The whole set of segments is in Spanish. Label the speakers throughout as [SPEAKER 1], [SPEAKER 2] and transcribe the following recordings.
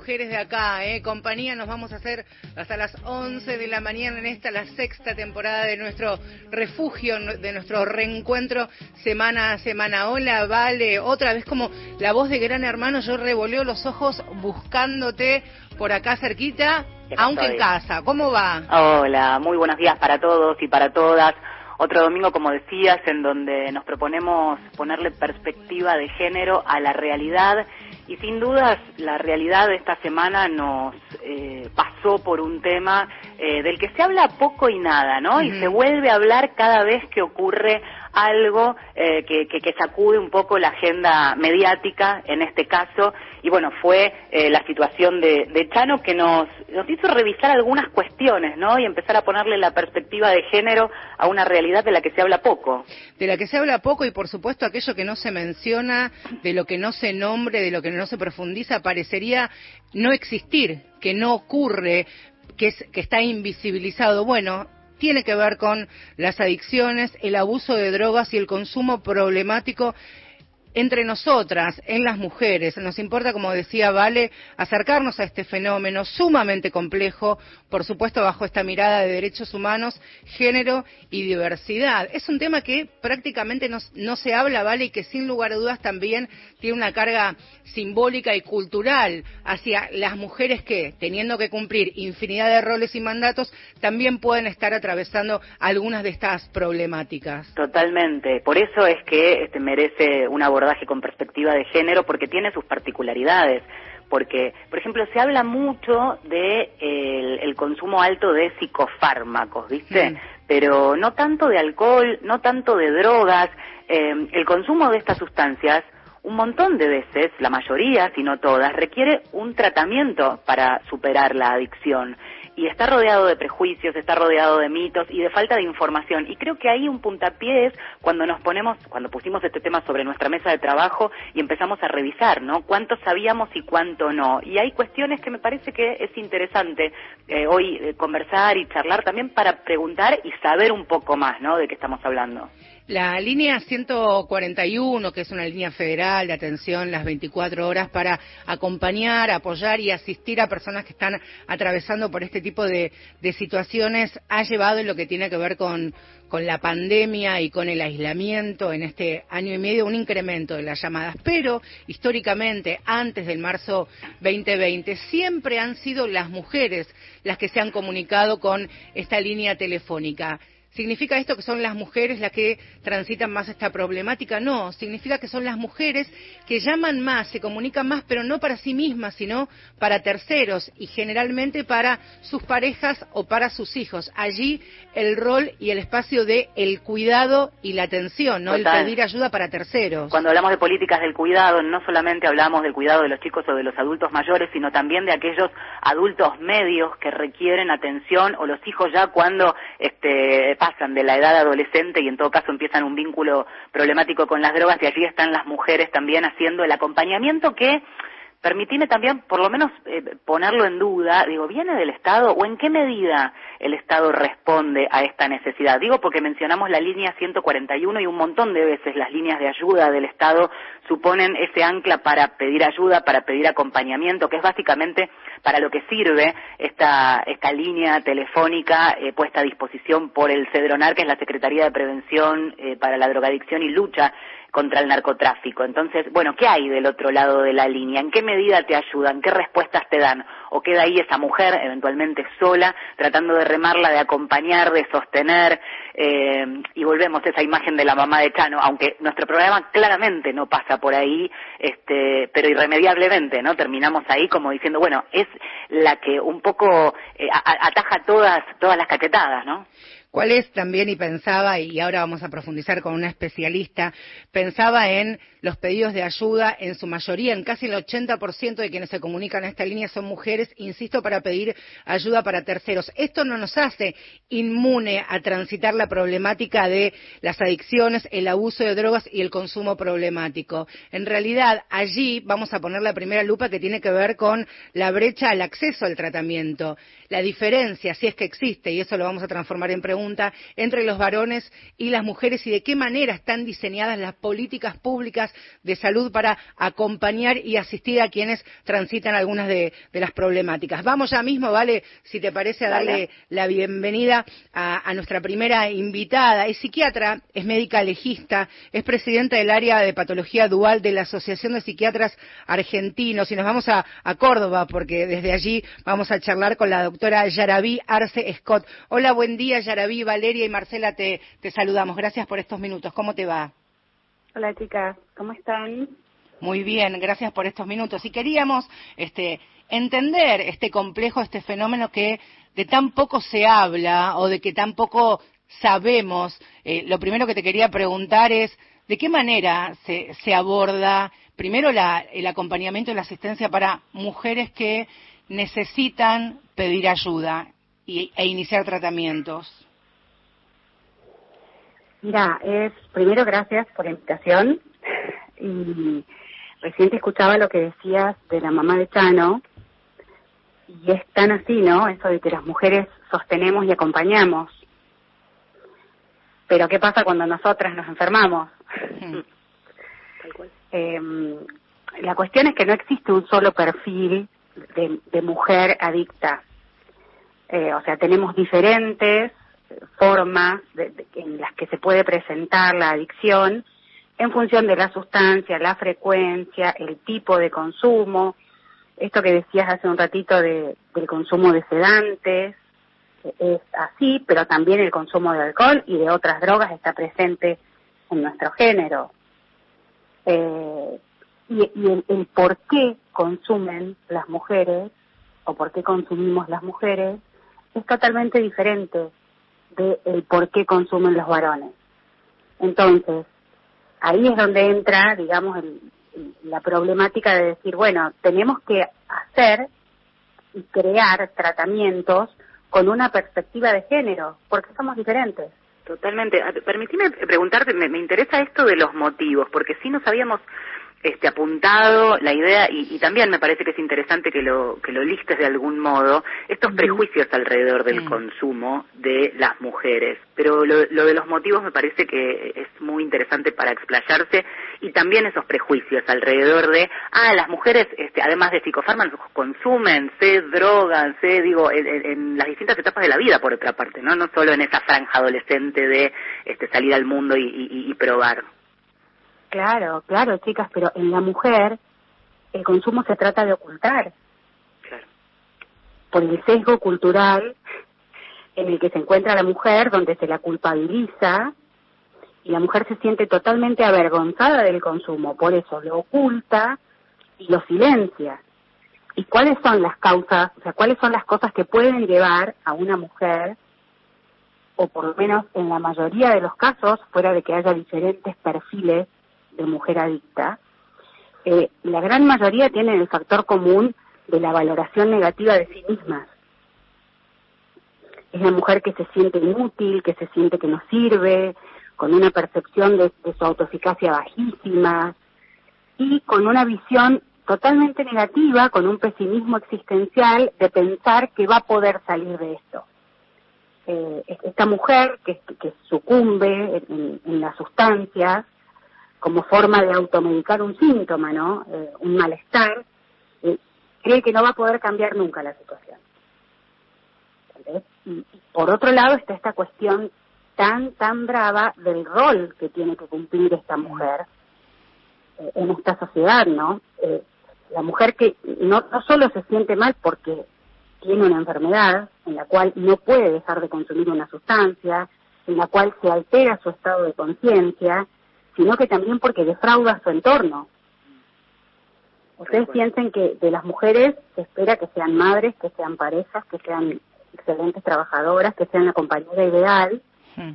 [SPEAKER 1] Mujeres de Acá, ¿eh? Compañía, nos vamos a hacer hasta las 11 de la mañana en esta, la sexta temporada de nuestro refugio, de nuestro reencuentro semana a semana. Hola, Vale, otra vez como la voz de Gran Hermano, yo revoleo los ojos buscándote por acá cerquita, aunque en casa. ¿Cómo va?
[SPEAKER 2] Hola, muy buenos días para todos y para todas. Otro domingo, como decías, en donde nos proponemos ponerle perspectiva de género a la realidad y sin dudas la realidad de esta semana nos eh, pasó por un tema eh, del que se habla poco y nada, ¿no? Y se vuelve a hablar cada vez que ocurre algo eh, que, que- que sacude un poco la agenda mediática en este caso. Y bueno fue eh, la situación de, de Chano que nos nos hizo revisar algunas cuestiones no y empezar a ponerle la perspectiva de género a una realidad de la que se habla poco.
[SPEAKER 1] De la que se habla poco y por supuesto aquello que no se menciona, de lo que no se nombre, de lo que no se profundiza, parecería no existir, que no ocurre, que, es, que está invisibilizado. Bueno, tiene que ver con las adicciones, el abuso de drogas y el consumo problemático entre nosotras, en las mujeres. Nos importa, como decía Vale, acercarnos a este fenómeno sumamente complejo, por supuesto bajo esta mirada de derechos humanos, género y diversidad. Es un tema que prácticamente no, se habla, Vale, y que sin lugar a dudas también tiene una carga simbólica y cultural hacia las mujeres que, teniendo que cumplir infinidad de roles y mandatos, también pueden estar atravesando algunas de estas problemáticas.
[SPEAKER 2] Totalmente. Por eso es que este, merece un abordaje con perspectiva de género, porque tiene sus particularidades. Porque, por ejemplo, se habla mucho de el, el consumo alto de psicofármacos, ¿viste?
[SPEAKER 1] Mm.
[SPEAKER 2] Pero no tanto de alcohol, no tanto de drogas. Eh, el consumo de estas sustancias, un montón de veces, la mayoría, si no todas, requiere un tratamiento para superar la adicción y está rodeado de prejuicios, está rodeado de mitos y de falta de información. Y creo que ahí un puntapié es cuando nos ponemos, cuando pusimos este tema sobre nuestra mesa de trabajo y empezamos a revisar, ¿no? Cuánto sabíamos y cuánto no. Y hay cuestiones que me parece que es interesante eh, hoy eh, conversar y charlar también para preguntar y saber un poco más, ¿no? De qué estamos hablando.
[SPEAKER 1] La línea 141, que es una línea federal de atención las 24 horas para acompañar, apoyar y asistir a personas que están atravesando por este tipo de, situaciones, ha llevado en lo que tiene que ver con, con la pandemia y con el aislamiento en este año y medio un incremento de las llamadas. Pero históricamente, antes del marzo 2020, siempre han sido las mujeres las que se han comunicado con esta línea telefónica. ¿Significa esto que son las mujeres las que transitan más esta problemática? No, significa que son las mujeres que llaman más, se comunican más, pero no para sí mismas, sino para terceros y generalmente para sus parejas o para sus hijos. Allí el rol y el espacio de el cuidado y la atención, no
[SPEAKER 2] Total.
[SPEAKER 1] el pedir ayuda para terceros.
[SPEAKER 2] Cuando hablamos de políticas del cuidado, no solamente hablamos del cuidado de los chicos o de los adultos mayores, sino también de aquellos adultos medios que requieren atención o los hijos ya cuando este, pasan de la edad adolescente y en todo caso empiezan un vínculo problemático con las drogas y allí están las mujeres también haciendo el acompañamiento que Permitime también, por lo menos, eh, ponerlo en duda. Digo, ¿viene del Estado o en qué medida el Estado responde a esta necesidad? Digo porque mencionamos la línea 141 y un montón de veces las líneas de ayuda del Estado suponen ese ancla para pedir ayuda, para pedir acompañamiento, que es básicamente para lo que sirve esta, esta línea telefónica eh, puesta a disposición por el CEDRONAR, que es la Secretaría de Prevención eh, para la Drogadicción y Lucha contra el narcotráfico. Entonces, bueno, ¿qué hay del otro lado de la línea? ¿En qué medida te ayudan? ¿Qué respuestas te dan? ¿O queda ahí esa mujer, eventualmente sola, tratando de remarla, de acompañar, de sostener? eh, y volvemos a esa imagen de la mamá de Chano, aunque nuestro programa claramente no pasa por ahí, este, pero irremediablemente, ¿no? Terminamos ahí como diciendo, bueno, es la que un poco eh, ataja todas, todas las cachetadas, ¿no?
[SPEAKER 1] ¿Cuál es también, y pensaba, y ahora vamos a profundizar con una especialista, pensaba en los pedidos de ayuda, en su mayoría, en casi el 80% de quienes se comunican a esta línea son mujeres, insisto, para pedir ayuda para terceros. Esto no nos hace inmune a transitar la problemática de las adicciones, el abuso de drogas y el consumo problemático. En realidad, allí vamos a poner la primera lupa que tiene que ver con la brecha al acceso al tratamiento. La diferencia, si es que existe, y eso lo vamos a transformar en pregunta, entre los varones y las mujeres y de qué manera están diseñadas las políticas públicas de salud para acompañar y asistir a quienes transitan algunas de, las problemáticas. Vamos ya mismo, Vale, si te parece, a darle la bienvenida a, nuestra primera invitada. Es psiquiatra, es médica legista, es presidenta del área de patología dual de la Asociación de Psiquiatras Argentinos y nos vamos a, a Córdoba porque desde allí vamos a charlar con la doctora Yaraví Arce Scott. Hola, buen día, Yaraví. Valeria y Marcela, te, saludamos. Gracias por estos minutos. ¿Cómo te va?
[SPEAKER 3] Hola, chicas. ¿Cómo están?
[SPEAKER 1] Muy bien, gracias por estos minutos. Y queríamos este, entender este complejo, este fenómeno que de tan poco se habla o de que tan poco sabemos. Eh, lo primero que te quería preguntar es, ¿de qué manera se, se aborda primero el acompañamiento y la asistencia para mujeres que necesitan pedir ayuda e iniciar tratamientos?
[SPEAKER 3] Mira, es primero gracias por la invitación y recién te escuchaba lo que decías de la mamá de Chano y es tan así, ¿no? Eso de que las mujeres sostenemos y acompañamos. Pero ¿qué pasa cuando nosotras nos enfermamos? Em, la cuestión es que no existe un solo perfil de, mujer adicta. Eh, o sea, tenemos diferentes formas en las que se puede presentar la adicción en función de la sustancia, la frecuencia, el tipo de consumo. Esto que decías hace un ratito de, del consumo de sedantes es así, pero también el consumo de alcohol y de otras drogas está presente en nuestro género. Eh, y, el por qué consumen las mujeres o por qué consumimos las mujeres es totalmente diferente de el por qué consumen los varones. Entonces, ahí es donde entra, digamos, la problemática de decir, bueno, tenemos que hacer y crear tratamientos con una perspectiva de género, porque somos diferentes.
[SPEAKER 2] Totalmente. Permitime preguntarte, me, me interesa esto de los motivos, porque si no sabíamos este, apuntado la idea y, también me parece que es interesante que lo que lo listes de algún modo estos prejuicios alrededor del consumo de las mujeres. Pero lo, de los motivos me parece que es muy interesante para explayarse y también esos prejuicios alrededor de ah las mujeres este, además de psicofármacos consumen se drogan se digo en, las distintas etapas de la vida por otra parte no no solo en esa franja adolescente de este, salir al mundo y probar
[SPEAKER 3] Claro, claro, chicas, pero en la mujer el consumo se trata de ocultar. Claro. Por el sesgo cultural en el que se encuentra la mujer, donde se la culpabiliza y la mujer se siente totalmente avergonzada del consumo, por eso lo oculta y lo silencia. ¿Y cuáles son las causas, o sea, cuáles son las cosas que pueden llevar a una mujer, o por lo menos en la mayoría de los casos, fuera de que haya diferentes perfiles de mujer adicta, eh, la gran mayoría tienen el factor común de la valoración negativa de sí mismas. Es la mujer que se siente inútil, que se siente que no sirve, con una percepción de, su autoeficacia bajísima y con una visión totalmente negativa, con un pesimismo existencial de pensar que va a poder salir de esto. Eh, esta mujer que, que sucumbe en, en, las sustancias como forma de automedicar un síntoma, ¿no? Eh, un malestar, eh, cree que no va a poder cambiar nunca la situación. Por otro lado está esta cuestión tan, tan brava del rol que tiene que cumplir esta mujer eh, en esta sociedad, ¿no? la mujer que no solo se siente mal porque tiene una enfermedad en la cual no puede dejar de consumir una sustancia, en la cual se altera su estado de conciencia, sino que también porque defrauda a su entorno. Ustedes piensen que de las mujeres se espera que sean madres, que sean parejas, que sean excelentes trabajadoras, que sean la compañera ideal. Hmm.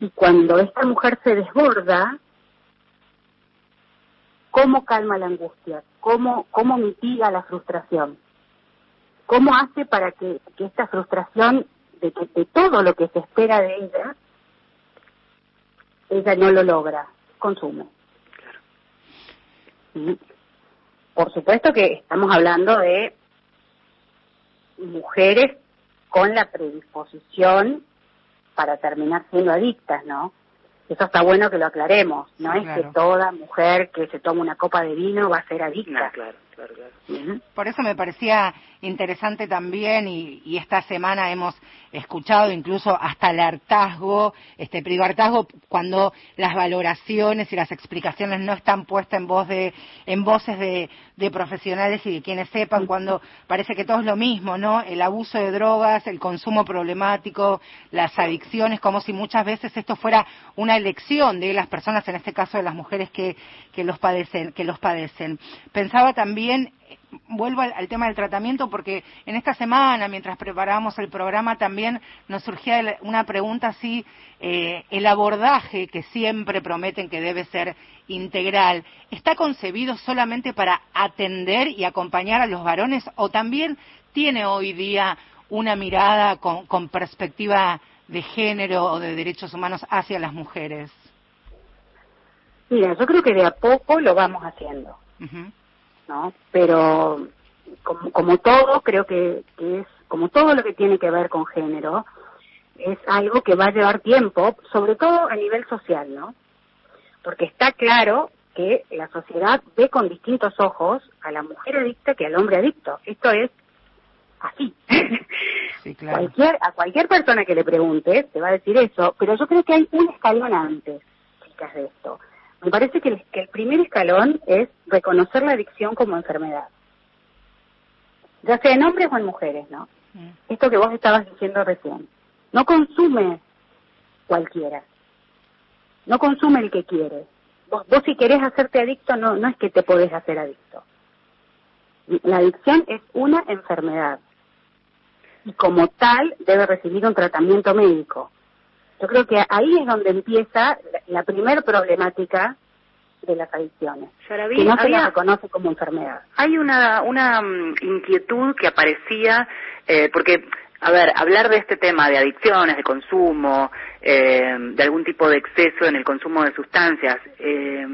[SPEAKER 3] Y cuando esta mujer se desborda, ¿cómo calma la angustia? ¿Cómo, cómo mitiga la frustración? ¿Cómo hace para que, esta frustración de, que, de todo lo que se espera de ella, ella no lo logra? Consume. Por supuesto que estamos hablando de mujeres con la predisposición para terminar siendo adictas, ¿no? Eso está bueno que lo aclaremos, no es que toda mujer que se toma una copa de vino va a ser adicta.
[SPEAKER 1] claro. Por eso me parecía interesante también y, esta semana hemos escuchado incluso hasta el hartazgo, este privo hartazgo cuando las valoraciones y las explicaciones no están puestas en voz de, en voces de, profesionales y de quienes sepan cuando parece que todo es lo mismo, ¿no? El abuso de drogas, el consumo problemático, las adicciones, como si muchas veces esto fuera una elección de las personas, en este caso de las mujeres que, que los padecen, que los padecen. Pensaba también vuelvo al, tema del tratamiento porque en esta semana, mientras preparábamos el programa, también nos surgía una pregunta así, eh, el abordaje que siempre prometen que debe ser integral, ¿está concebido solamente para atender y acompañar a los varones o también tiene hoy día una mirada con, perspectiva de género o de derechos humanos hacia las mujeres?
[SPEAKER 3] Mira, yo creo que de a poco lo vamos haciendo. ¿No? Pero como, como todo, creo que, es como todo lo que tiene que ver con género, es algo que va a llevar tiempo, sobre todo a nivel social, ¿no? Porque está claro que la sociedad ve con distintos ojos a la mujer adicta que al hombre adicto. Esto es así. cualquier, a cualquier persona que le pregunte te va a decir eso, pero yo creo que hay un escalón antes, chicas, de esto. Me parece que el, primer escalón es reconocer la adicción como enfermedad, ya sea en hombres o en mujeres, ¿no? Mm. Esto que vos estabas diciendo recién. No consume cualquiera, no consume el que quiere. Vos, vos si querés hacerte adicto, no, no es que te podés hacer adicto. La adicción es una enfermedad y como tal debe recibir un tratamiento médico. Yo creo que ahí es donde empieza la, primera problemática de las adicciones, que no se la reconoce como enfermedad.
[SPEAKER 2] Hay una, una mm, inquietud que aparecía, eh, porque, a ver, hablar de este tema de adicciones, de consumo, eh, de algún tipo de exceso en el consumo de sustancias, eh,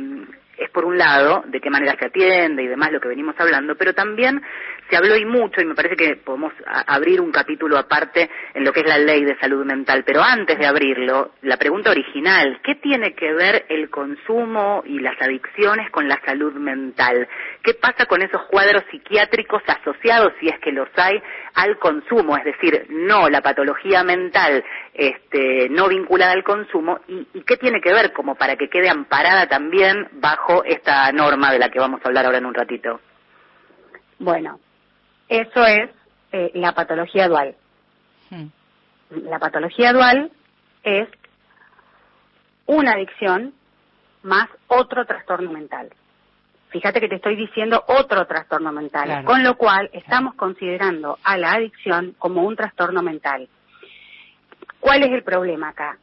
[SPEAKER 2] es por un lado de qué manera se atiende y demás lo que venimos hablando, pero también se habló y mucho, y me parece que podemos abrir un capítulo aparte en lo que es la ley de salud mental, pero antes de abrirlo, la pregunta original, ¿qué tiene que ver el consumo y las adicciones con la salud mental? ¿Qué pasa con esos cuadros psiquiátricos asociados, si es que los hay, al consumo? Es decir, no la patología mental este, no vinculada al consumo, y, y qué tiene que ver como para que quede amparada también bajo esta norma de la que vamos a hablar ahora en un ratito.
[SPEAKER 3] Bueno, eso es eh, la patología dual. Hmm. La patología dual es una adicción más otro trastorno mental. Fíjate que te estoy diciendo otro trastorno mental, con lo cual estamos considerando a la adicción como un trastorno mental. ¿Cuál es el problema acá?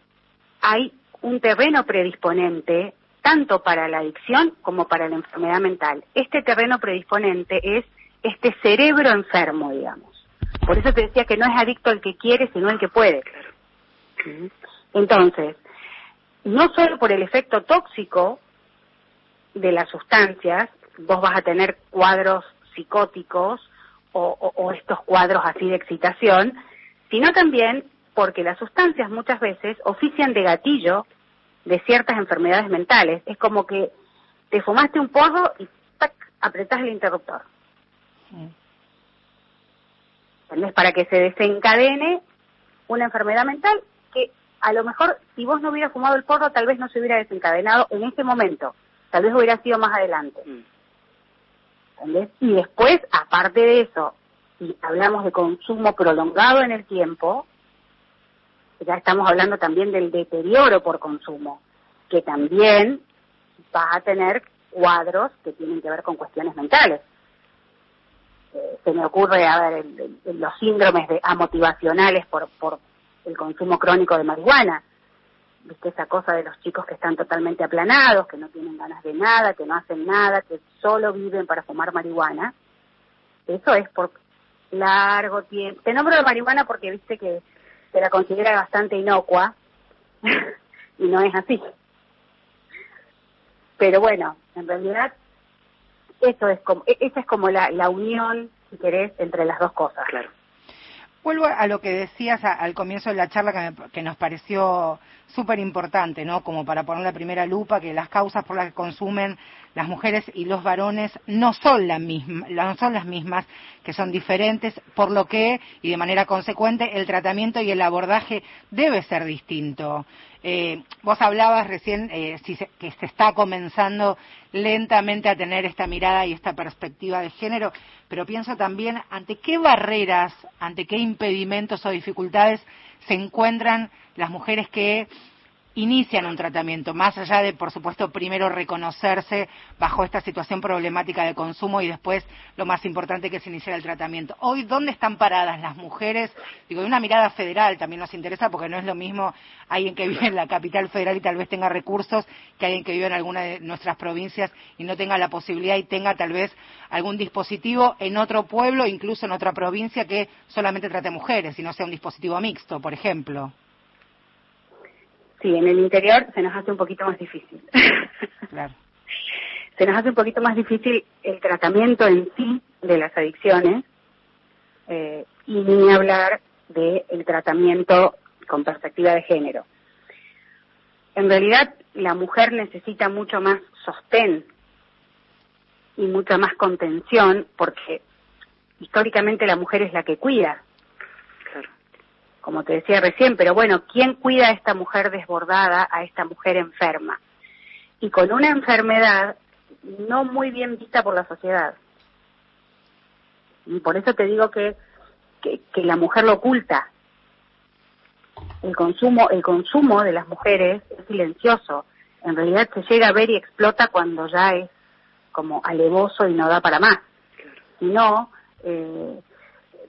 [SPEAKER 3] Hay un terreno predisponente tanto para la adicción como para la enfermedad mental. Este terreno predisponente es este cerebro enfermo, digamos. Por eso te decía que no es adicto el que quiere, sino el que puede. Entonces, no solo por el efecto tóxico de las sustancias, vos vas a tener cuadros psicóticos o, estos cuadros así de excitación, sino también porque las sustancias muchas veces ofician de gatillo de ciertas enfermedades mentales. Es como que te fumaste un porro y ¡tac! apretás el interruptor. Para que se desencadene una enfermedad mental que a lo mejor si vos no hubieras fumado el porro tal vez no se hubiera desencadenado en ese momento, tal vez hubiera sido más adelante. Mm. Y después, aparte de eso, si hablamos de consumo prolongado en el tiempo, ya estamos hablando también del deterioro por consumo, que también va a tener cuadros que tienen que ver con cuestiones mentales. Eh, se me ocurre, a ver, los síndromes de amotivacionales por, por el consumo crónico de marihuana. ¿Viste esa cosa de los chicos que están totalmente aplanados, que no tienen ganas de nada, que no hacen nada, que solo viven para fumar marihuana? Eso es por largo tiempo. Te nombro la marihuana porque viste que se la considera bastante inocua y no es así. Pero bueno, en realidad eso es como, e-, esa es como la, la unión, si querés, entre las dos cosas.
[SPEAKER 1] Claro. Vuelvo a lo que decías al comienzo de la charla que, nos pareció súper importante, ¿no? Como para poner la primera lupa, que las causas por las que consumen las mujeres y los varones no son, la misma, no son las mismas, que son diferentes, por lo que, y de manera consecuente, el tratamiento y el abordaje debe ser distinto. Eh, vos hablabas recién eh, que se está comenzando lentamente a tener esta mirada y esta perspectiva de género, pero pienso también ante qué barreras, ante qué impedimentos o dificultades se encuentran las mujeres que inician un tratamiento, más allá de, por supuesto, primero reconocerse bajo esta situación problemática de consumo y después lo más importante que es iniciar el tratamiento. Hoy, ¿dónde están paradas las mujeres? Digo, de una mirada federal también nos interesa porque no es lo mismo alguien que vive en la capital federal y tal vez tenga recursos que alguien que vive en alguna de nuestras provincias y no tenga la posibilidad y tenga tal vez algún dispositivo en otro pueblo, incluso en otra provincia que solamente trate mujeres y no sea un dispositivo mixto, por ejemplo.
[SPEAKER 3] Sí, en el interior se nos hace un poquito más difícil. Claro. se nos hace un poquito más difícil el tratamiento en sí de las adicciones eh, y ni hablar del el tratamiento con perspectiva de género. En realidad, la mujer necesita mucho más sostén y mucha más contención porque históricamente la mujer es la que cuida como te decía recién, pero bueno, ¿quién cuida a esta mujer desbordada, a esta mujer enferma? Y con una enfermedad no muy bien vista por la sociedad. Y por eso te digo que, que, la mujer lo oculta. El consumo, el consumo de las mujeres es silencioso. En realidad se llega a ver y explota cuando ya es como alevoso y no da para más. Si no, eh,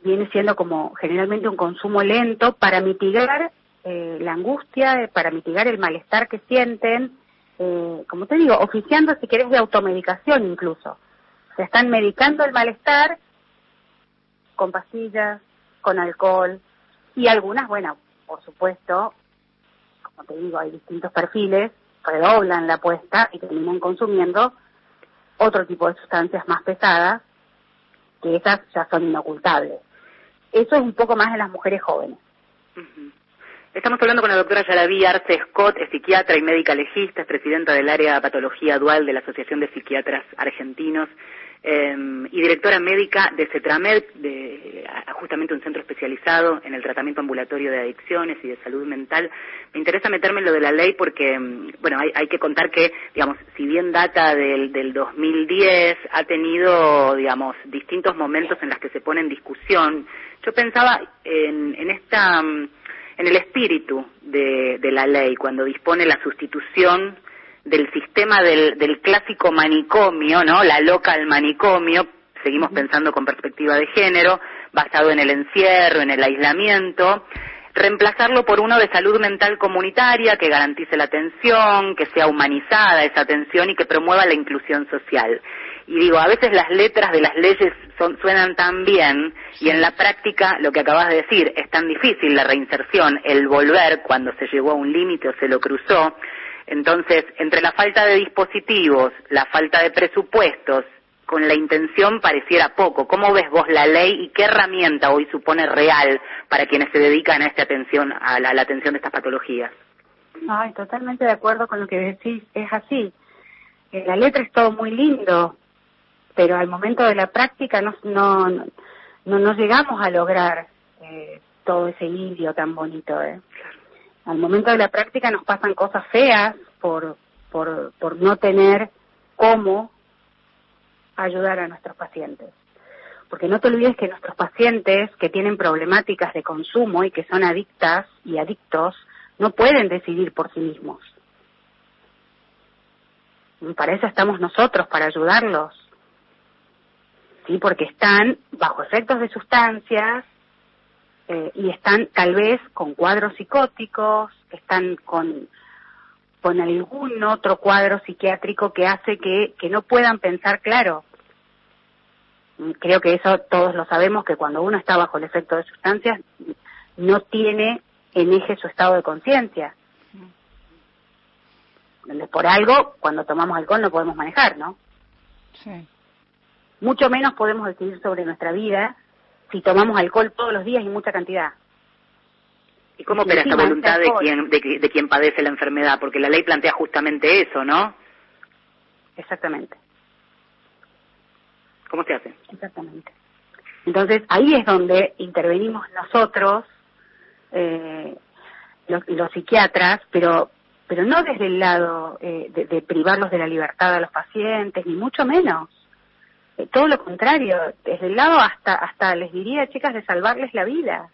[SPEAKER 3] viene siendo como generalmente un consumo lento para mitigar eh, la angustia, para mitigar el malestar que sienten, eh, como te digo, oficiando si querés de automedicación incluso. Se están medicando el malestar con pastillas, con alcohol y algunas, bueno, por supuesto, como te digo, hay distintos perfiles, redoblan la apuesta y terminan consumiendo otro tipo de sustancias más pesadas que esas ya son inocultables. Eso es un poco más en las mujeres jóvenes.
[SPEAKER 2] Estamos hablando con la doctora Yaraví Arce Scott, es psiquiatra y médica legista, es presidenta del área de patología dual de la Asociación de Psiquiatras Argentinos em, y directora médica de CETRAMED, de, justamente un centro especializado en el tratamiento ambulatorio de adicciones y de salud mental. Me interesa meterme en lo de la ley porque, em, bueno, hay, que contar que, digamos, si bien data del, del 2010, ha tenido, digamos, distintos momentos en los que se pone en discusión yo pensaba en, en esta mm, en el espíritu de, la ley cuando dispone la sustitución del sistema del, del clásico manicomio, ¿no? La local manicomio, seguimos pensando con perspectiva de género, basado en el encierro, en el aislamiento, reemplazarlo por uno de salud mental comunitaria que garantice la atención, que sea humanizada esa atención y que promueva la inclusión social. Y digo, a veces las letras de las leyes son, suenan tan bien y en la práctica lo que acabas de decir es tan difícil la reinserción, el volver cuando se llegó a un límite o se lo cruzó. Entonces, entre la falta de dispositivos, la falta de presupuestos, con la intención pareciera poco. ¿Cómo ves vos la ley y qué herramienta hoy supone real para quienes se dedican a esta atención, a la, atención de estas patologías?
[SPEAKER 3] Ay, totalmente de acuerdo con lo que decís. Es así. Eh, la letra es todo muy lindo, pero al momento de la práctica no, no, no, no llegamos a lograr eh, todo ese indio tan bonito. ¿eh? Al momento de la práctica nos pasan cosas feas por, por, por no tener cómo ayudar a nuestros pacientes. porque no te olvides que nuestros pacientes que tienen problemáticas de consumo y que son adictas y adictos no pueden decidir por sí mismos. Y para eso estamos nosotros, para ayudarlos. Sí, porque están bajo efectos de sustancias eh, y están tal vez con cuadros psicóticos, están con, con algún otro cuadro psiquiátrico que hace que, que no puedan pensar claro. Creo que eso todos lo sabemos, que cuando uno está bajo el efecto de sustancias no tiene en eje su estado de conciencia. Por algo, cuando tomamos alcohol no podemos manejar, ¿no? Sí. Mucho menos podemos decidir sobre nuestra vida si tomamos alcohol todos los días y mucha cantidad.
[SPEAKER 2] ¿Y cómo opera esta voluntad de quien, de, quien padece la enfermedad? Porque la ley plantea justamente eso, ¿no?
[SPEAKER 3] Exactamente.
[SPEAKER 2] ¿Cómo se hace?
[SPEAKER 3] Exactamente. Entonces, ahí es donde intervenimos nosotros, eh, los, los psiquiatras, pero pero no desde el lado eh, de, privarlos de la libertad a los pacientes, ni mucho menos. Todo lo contrario, desde el lado hasta, hasta les diría, chicas, de salvarles la vida.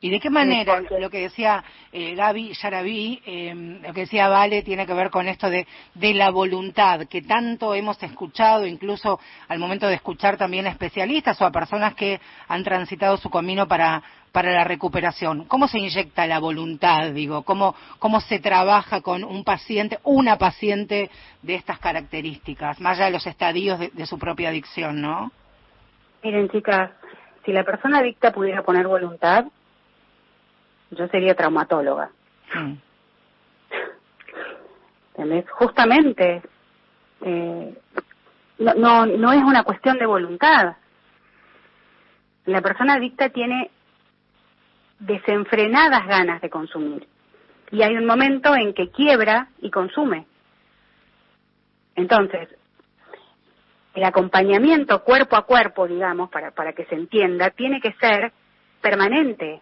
[SPEAKER 1] ¿Y de qué manera lo que decía eh, Gaby Yaraví, eh, lo que decía Vale, tiene que ver con esto de, de la voluntad, que tanto hemos escuchado, incluso al momento de escuchar también a especialistas o a personas que han transitado su camino para, para la recuperación? ¿Cómo se inyecta la voluntad, digo? ¿Cómo, cómo se trabaja con un paciente, una paciente de estas características, más allá de los estadios de, de su propia adicción, ¿no?
[SPEAKER 3] Miren, chicas, si la persona adicta pudiera poner voluntad, yo sería traumatóloga. Mm. Justamente, eh, no, no, no es una cuestión de voluntad. La persona adicta tiene desenfrenadas ganas de consumir. Y hay un momento en que quiebra y consume. Entonces, el acompañamiento cuerpo a cuerpo, digamos, para, para que se entienda, tiene que ser permanente.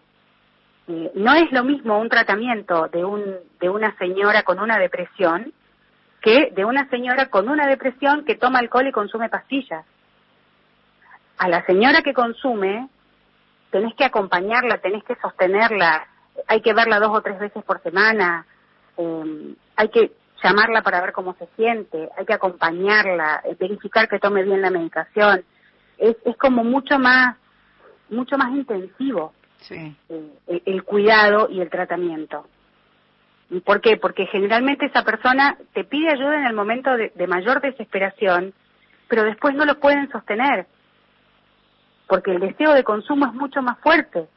[SPEAKER 3] Eh, no es lo mismo un tratamiento de, un, de una señora con una depresión que de una señora con una depresión que toma alcohol y consume pastillas. A la señora que consume, tenés que acompañarla, tenés que sostenerla, hay que verla dos o tres veces por semana, eh, hay que llamarla para ver cómo se siente, hay que acompañarla, eh, verificar que tome bien la medicación. Es, es como mucho más, mucho más intensivo sí. Eh, el, cuidado y el tratamiento. ¿Por qué? Porque generalmente esa persona te pide ayuda en el momento de, mayor desesperación, pero después no lo pueden sostener, porque el deseo de consumo es mucho más fuerte.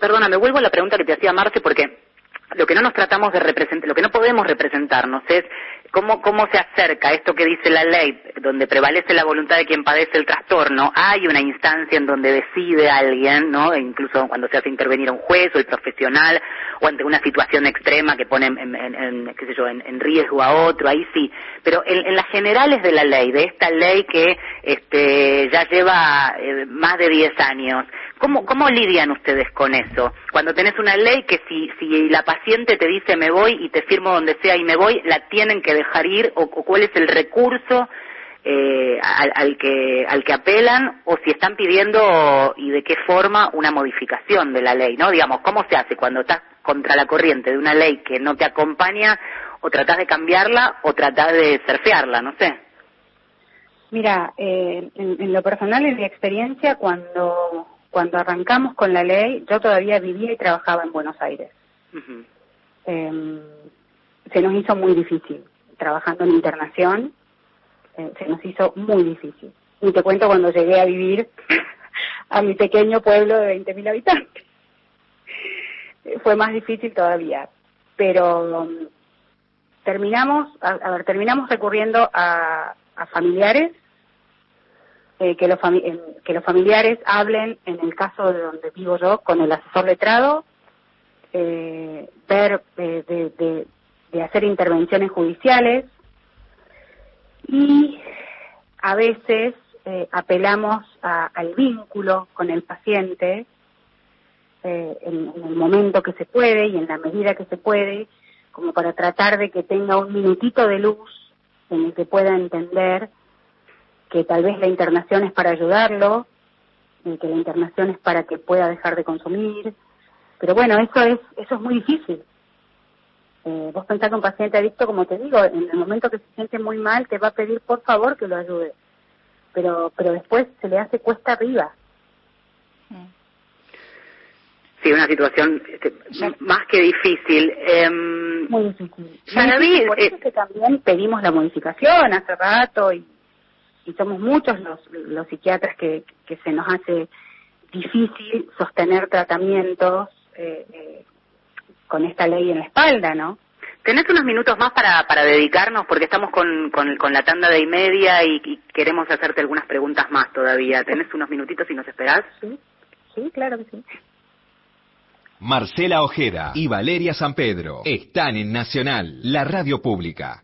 [SPEAKER 2] perdona, me vuelvo a la pregunta que te hacía Marce, porque lo que no nos tratamos de representar, lo que no podemos representarnos es cómo, cómo se acerca esto que dice la ley, donde prevalece la voluntad de quien padece el trastorno, hay una instancia en donde decide alguien, ¿no? E incluso cuando se hace intervenir a un juez o el profesional, o ante una situación extrema que pone en, qué sé yo, en, riesgo a otro, ahí sí. Pero en, las generales de la ley, de esta ley que este, ya lleva eh, más de 10 años, ¿Cómo, ¿Cómo lidian ustedes con eso? Cuando tenés una ley que si, si la paciente te dice me voy y te firmo donde sea y me voy, la tienen que dejar ir o, cuál es el recurso eh, al, que, al que apelan o si están pidiendo y de qué forma una modificación de la ley, ¿no? Digamos, ¿cómo se hace cuando estás contra la corriente de una ley que no te acompaña o tratás de cambiarla o tratás de surfearla, no sé?
[SPEAKER 3] Mira, eh, en, en, lo personal, en mi experiencia, cuando cuando arrancamos con la ley, yo todavía vivía y trabajaba en Buenos Aires. Em, se nos hizo muy difícil. Trabajando en internación, eh, se nos hizo muy difícil. Y te cuento cuando llegué a vivir a mi pequeño pueblo de 20.000 habitantes. Fue más difícil todavía. Pero um, terminamos, a, ver, terminamos recurriendo a familiares eh, que, los que los familiares hablen, en el caso de donde vivo yo, con el asesor letrado, eh, ver eh, de, hacer intervenciones judiciales. Y a veces apelamos al vínculo con el paciente en, en, el momento que se puede y en la medida que se puede, como para tratar de que tenga un minutito de luz en el que pueda entender que tal vez la internación es para ayudarlo, que la internación es para que pueda dejar de consumir, pero bueno, eso es eso es muy difícil. Eh, vos pensás que un paciente adicto, como te digo, en el momento que se siente muy mal, te va a pedir por favor que lo ayude, pero pero después se le hace cuesta arriba.
[SPEAKER 2] Sí, una situación este, más que difícil.
[SPEAKER 3] Em, muy difícil.
[SPEAKER 2] Para mí,
[SPEAKER 3] por eso que también pedimos la modificación hace rato y y somos muchos los, los psiquiatras que, que se nos hace difícil sostener tratamientos eh, eh, con esta ley en la espalda, ¿no?
[SPEAKER 2] ¿Tenés unos minutos más para, para dedicarnos? Porque estamos con, con, con la tanda de y media y, queremos hacerte algunas preguntas más todavía. ¿Tenés unos minutitos y nos esperás?
[SPEAKER 3] Sí, sí, claro que sí.
[SPEAKER 4] Marcela Ojeda y Valeria San Pedro están en Nacional, la radio pública.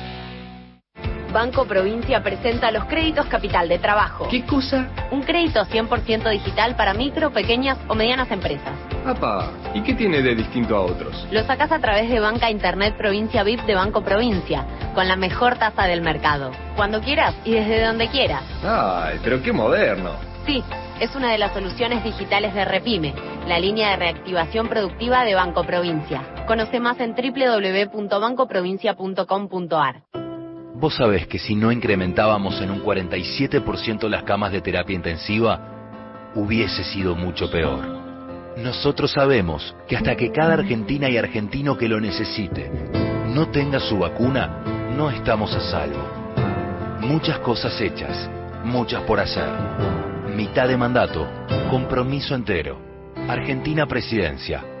[SPEAKER 5] Banco Provincia presenta los créditos capital de trabajo.
[SPEAKER 6] ¿Qué cosa?
[SPEAKER 5] Un crédito 100% digital para micro, pequeñas o medianas empresas.
[SPEAKER 6] ¡Apa! ¿Y qué tiene de distinto a otros?
[SPEAKER 5] Lo sacas a través de Banca Internet Provincia VIP de Banco Provincia, con la mejor tasa del mercado. Cuando quieras y desde donde quieras.
[SPEAKER 6] ¡Ay, pero qué moderno!
[SPEAKER 5] Sí, es una de las soluciones digitales de Repime, la línea de reactivación productiva de Banco Provincia. Conoce más en www.bancoprovincia.com.ar.
[SPEAKER 7] Vos sabés que si no incrementábamos en un 47% las camas de terapia intensiva, hubiese sido mucho peor. Nosotros sabemos que hasta que cada argentina y argentino que lo necesite no tenga su vacuna, no estamos a salvo. Muchas cosas hechas, muchas por hacer. Mitad de mandato, compromiso entero. Argentina Presidencia.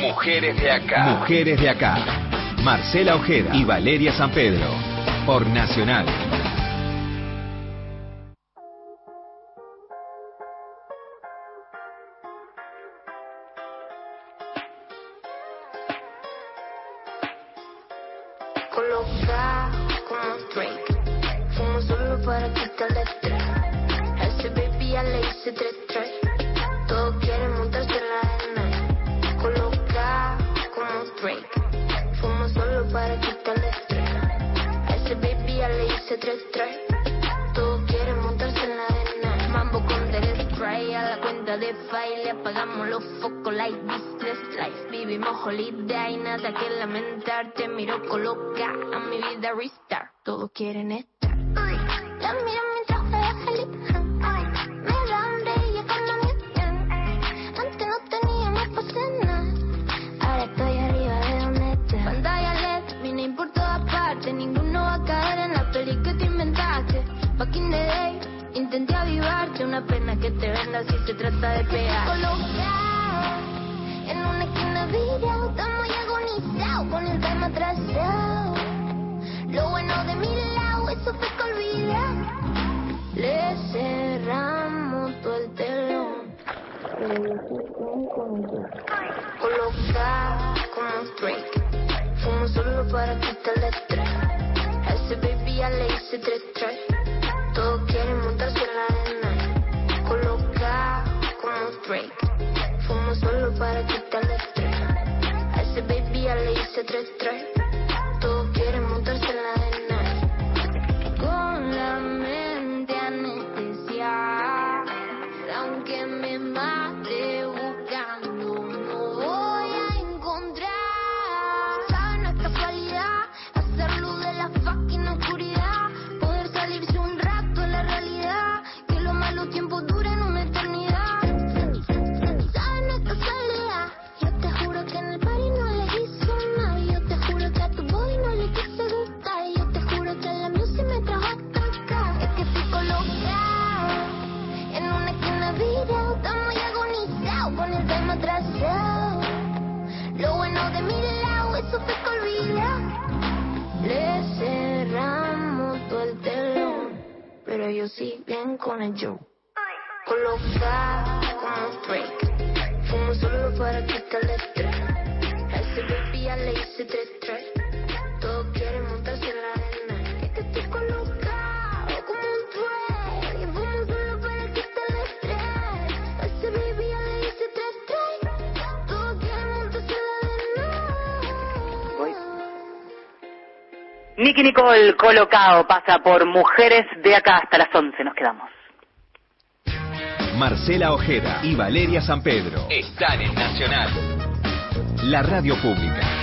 [SPEAKER 4] Mujeres de acá. Mujeres de acá. Marcela Ojeda y Valeria San Pedro. Por Nacional 3, 3. Todos quieren montarse en la arena. Mambo con Death Spray a la cuenta de file. Apagamos los focos like this, life. Vivimos holiday, nada que lamentar. Te miro coloca a mi vida restart. Todos quieren estar. Uy, la mira, que te venda si se trata de pegar. Colocado en una esquina virado,
[SPEAKER 8] estamos muy agonizados con el tema atrasado. Lo bueno de mi lado, eso fue que. Le cerramos todo el telón. Colocado como un trick. Fumo solo para quitar el estrés. Ese baby ya le hice tres tres. solo para quitarle estrés. A ese baby ya le hice tres, tres. Yo sí bien con el show. Colocado como un break, fumo solo para quitar el estrés. Ese baby ya le hice tres tres.
[SPEAKER 2] Nicky Nicole colocado pasa por Mujeres de acá hasta las 11. Nos quedamos.
[SPEAKER 4] Marcela Ojeda y Valeria San Pedro
[SPEAKER 7] Están en Nacional.
[SPEAKER 4] la radio pública.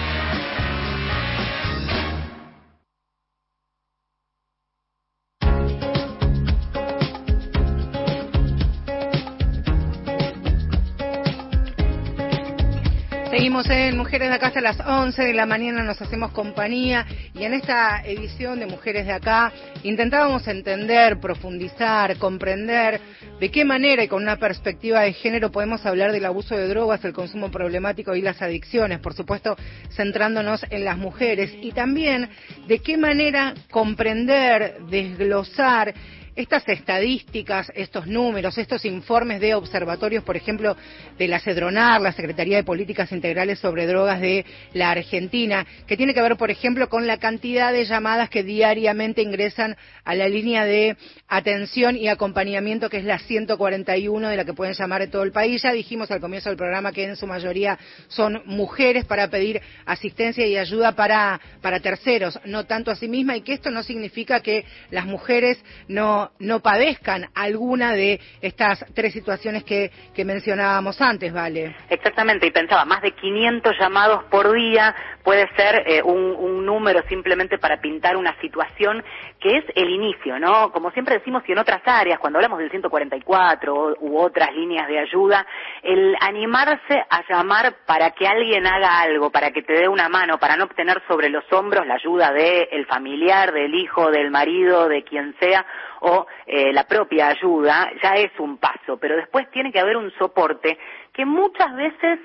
[SPEAKER 1] Seguimos en Mujeres de Acá hasta las 11 de la mañana, nos hacemos compañía y en esta edición de Mujeres de Acá intentábamos entender, profundizar, comprender de qué manera y con una perspectiva de género podemos hablar del abuso de drogas, el consumo problemático y las adicciones, por supuesto centrándonos en las mujeres y también de qué manera comprender, desglosar estas estadísticas, estos números, estos informes de observatorios, por ejemplo, de la CEDRONAR, la Secretaría de Políticas Integrales sobre Drogas de la Argentina, que tiene que ver, por ejemplo, con la cantidad de llamadas que diariamente ingresan a la línea de atención y acompañamiento, que es la 141 de la que pueden llamar de todo el país. Ya dijimos al comienzo del programa que en su mayoría son mujeres para pedir asistencia y ayuda para, para terceros, no tanto a sí misma, y que esto no significa que las mujeres no, no padezcan alguna de estas tres situaciones que, mencionábamos antes, ¿vale?
[SPEAKER 2] Exactamente, y pensaba, más de 500 llamados por día puede ser eh, un, un número simplemente para pintar una situación que es el inicio, ¿no? Como siempre decimos, y en otras áreas, cuando hablamos del 144 o- u otras líneas de ayuda, el animarse a llamar para que alguien haga algo, para que te dé una mano, para no obtener sobre los hombros la ayuda del familiar, del hijo, del marido, de quien sea, o eh, la propia ayuda, ya es un paso, pero después tiene que haber un soporte que muchas veces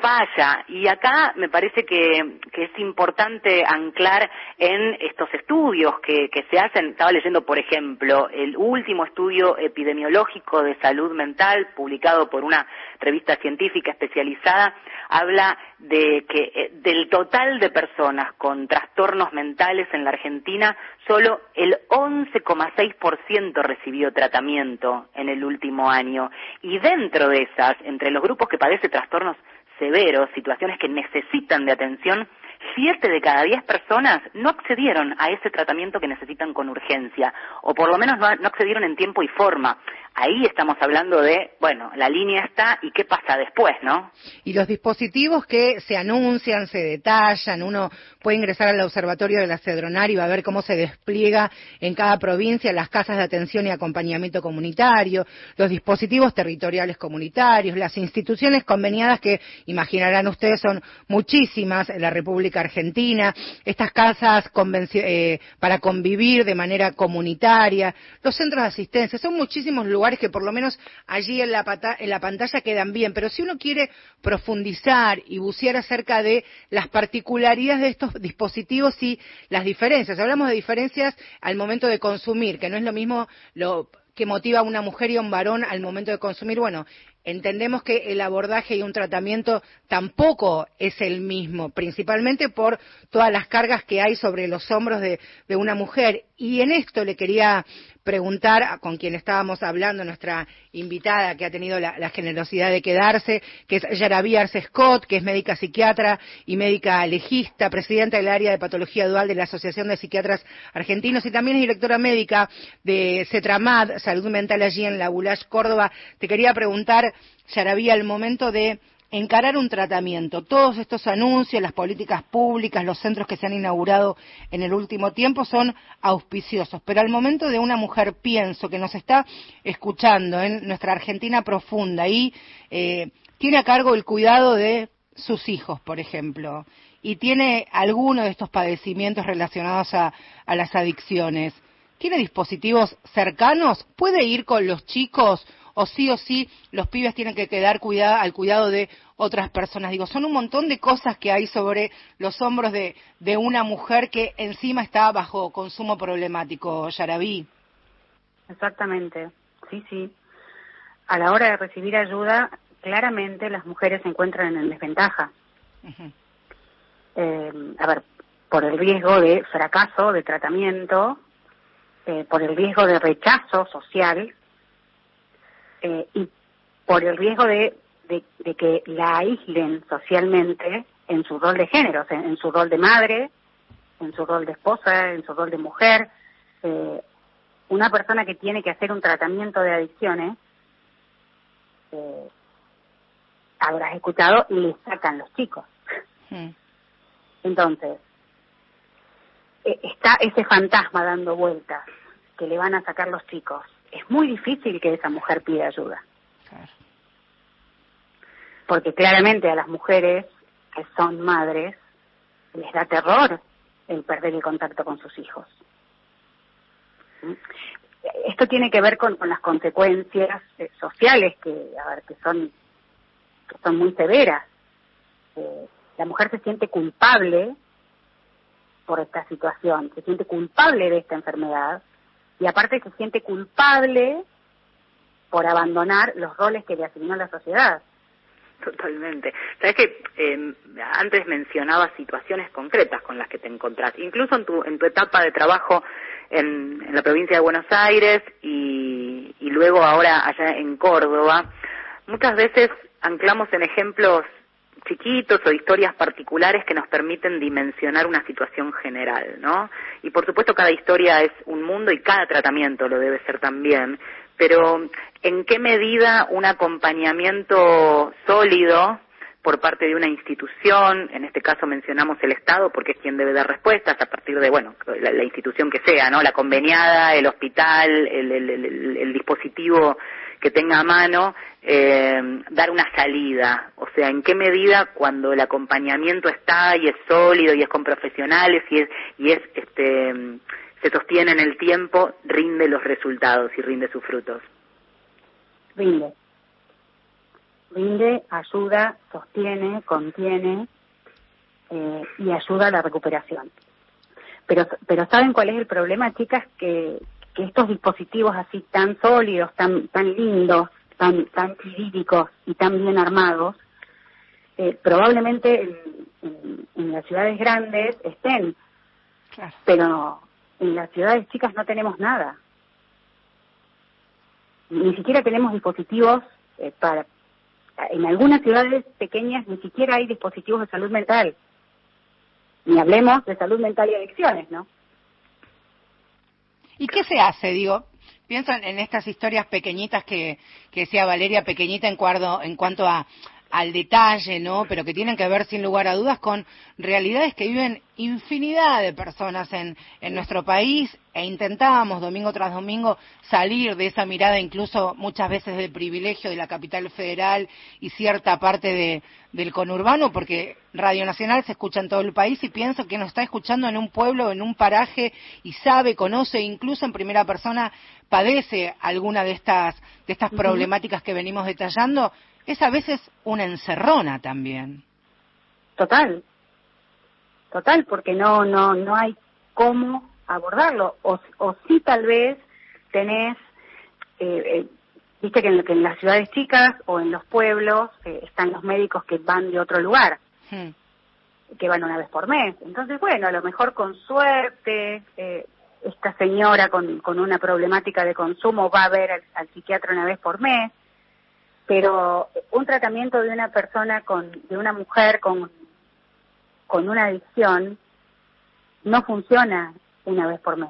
[SPEAKER 2] falla y acá me parece que, que es importante anclar en estos estudios que, que se hacen. Estaba leyendo, por ejemplo, el último estudio epidemiológico de salud mental publicado por una revista científica especializada habla de que eh, del total de personas con trastornos mentales en la Argentina, solo el 11,6% recibió tratamiento en el último año. Y dentro de esas, entre los grupos que padecen trastornos severos, situaciones que necesitan de atención, siete de cada diez personas no accedieron a ese tratamiento que necesitan con urgencia, o por lo menos no, no accedieron en tiempo y forma. Ahí estamos hablando de, bueno, la línea está y qué pasa después, ¿no?
[SPEAKER 1] Y los dispositivos que se anuncian, se detallan, uno puede ingresar al observatorio de la Cedronar y va a ver cómo se despliega en cada provincia las casas de atención y acompañamiento comunitario, los dispositivos territoriales comunitarios, las instituciones conveniadas que imaginarán ustedes son muchísimas en la República Argentina, estas casas eh, para convivir de manera comunitaria, los centros de asistencia, son muchísimos lugares que por lo menos allí en la, pata- en la pantalla quedan bien, pero si uno quiere profundizar y bucear acerca de las particularidades de estos dispositivos y las diferencias, hablamos de diferencias al momento de consumir, que no es lo mismo lo que motiva a una mujer y a un varón al momento de consumir, bueno, entendemos que el abordaje y un tratamiento tampoco es el mismo, principalmente por todas las cargas que hay sobre los hombros de, una mujer. Y en esto le quería preguntar a- con quien estábamos hablando, nuestra invitada que ha tenido la, la generosidad de quedarse, que es Yaraví Arce Scott, que es médica psiquiatra y médica legista, presidenta del área de patología dual de la Asociación de Psiquiatras Argentinos y también es directora médica de CETRAMAD, Salud Mental allí en la Bulash, Córdoba. Te quería preguntar, Yaraví, al momento de encarar un tratamiento. Todos estos anuncios, las políticas públicas, los centros que se han inaugurado en el último tiempo son auspiciosos, pero al momento de una mujer pienso que nos está escuchando en nuestra Argentina profunda y eh, tiene a cargo el cuidado de sus hijos, por ejemplo, y tiene alguno de estos padecimientos relacionados a las adicciones, ¿tiene dispositivos cercanos? ¿Puede ir con los chicos o sí o sí los pibes tienen que quedar cuidado, al cuidado de otras personas. Digo, son un montón de cosas que hay sobre los hombros de, de una mujer que encima está bajo consumo problemático, Yarabí.
[SPEAKER 3] Exactamente, sí, sí. A la hora de recibir ayuda, claramente las mujeres se encuentran en desventaja. eh, a ver, por el riesgo de fracaso de tratamiento, eh, por el riesgo de rechazo social eh, y por el riesgo de, de, de, que la aíslen socialmente en su rol de género, en, en, su rol de madre, en su rol de esposa, en su rol de mujer. Eh, una persona que tiene que hacer un tratamiento de adicciones, eh, habrás escuchado, y le sacan los chicos. Entonces, eh, está ese fantasma dando vueltas que le van a sacar los chicos. Es muy difícil que esa mujer pida ayuda. Claro. Porque claramente a las mujeres que son madres les da terror el perder el contacto con sus hijos. Esto tiene que ver con, con las consecuencias eh, sociales que, a ver, que son, que son muy severas. Eh, la mujer se siente culpable por esta situación, se siente culpable de esta enfermedad y aparte se siente culpable por abandonar los roles que le asignó la sociedad.
[SPEAKER 2] Totalmente. Sabes que eh, antes mencionabas situaciones concretas con las que te encontrás, incluso en tu, en tu etapa de trabajo en, la provincia de Buenos Aires y luego ahora allá en Córdoba. Muchas veces anclamos en ejemplos chiquitos o historias particulares que nos permiten dimensionar una situación general, ¿no? Y por supuesto cada historia es un mundo y cada tratamiento lo debe ser también, pero ¿en qué medida un acompañamiento sólido por parte de una institución, en este caso mencionamos el Estado porque es quien debe dar respuestas a partir de, bueno, la, institución que sea, ¿no? La conveniada, el hospital, el, el, el dispositivo que tenga a mano eh, dar una salida, o sea, en qué medida cuando el acompañamiento está y es sólido y es con profesionales y es y es este se sostiene en el tiempo, rinde los resultados y rinde sus frutos.
[SPEAKER 3] Rinde. Rinde, ayuda, sostiene, contiene eh, y ayuda a la recuperación. Pero, pero ¿saben cuál es el problema, chicas? Que, que estos dispositivos así tan sólidos, tan, tan lindos, tan, tan jurídicos y tan bien armados, eh, probablemente en, en, en, las ciudades grandes estén, claro. pero en las ciudades chicas no tenemos nada. Ni siquiera tenemos dispositivos eh, para... En algunas ciudades pequeñas ni siquiera hay dispositivos de salud mental. Ni hablemos de salud mental y adicciones, ¿no?
[SPEAKER 1] ¿Y qué se hace? Digo, pienso en estas historias pequeñitas que, que decía Valeria, pequeñita en, cuardo, en cuanto a, al detalle, ¿no? Pero que tienen que ver sin lugar a dudas con realidades que viven infinidad de personas en, en nuestro país e intentábamos domingo tras domingo salir de esa mirada incluso muchas veces del privilegio de la capital federal y cierta parte de, del conurbano porque Radio Nacional se escucha en todo el país y pienso que nos está escuchando en un pueblo, en un paraje y sabe, conoce, incluso en primera persona padece alguna de estas, de estas uh -huh. problemáticas que venimos detallando es a veces una encerrona también.
[SPEAKER 3] Total, total, porque no, no, no hay cómo abordarlo. O, o sí tal vez tenés, eh, eh, viste que en, que en, las ciudades chicas o en los pueblos eh, están los médicos que van de otro lugar, hmm. que van una vez por mes. Entonces, bueno, a lo mejor con suerte, eh, esta señora con, con una problemática de consumo va a ver al, al psiquiatra una vez por mes pero un tratamiento de una persona con de una mujer con con una adicción no funciona una vez por mes.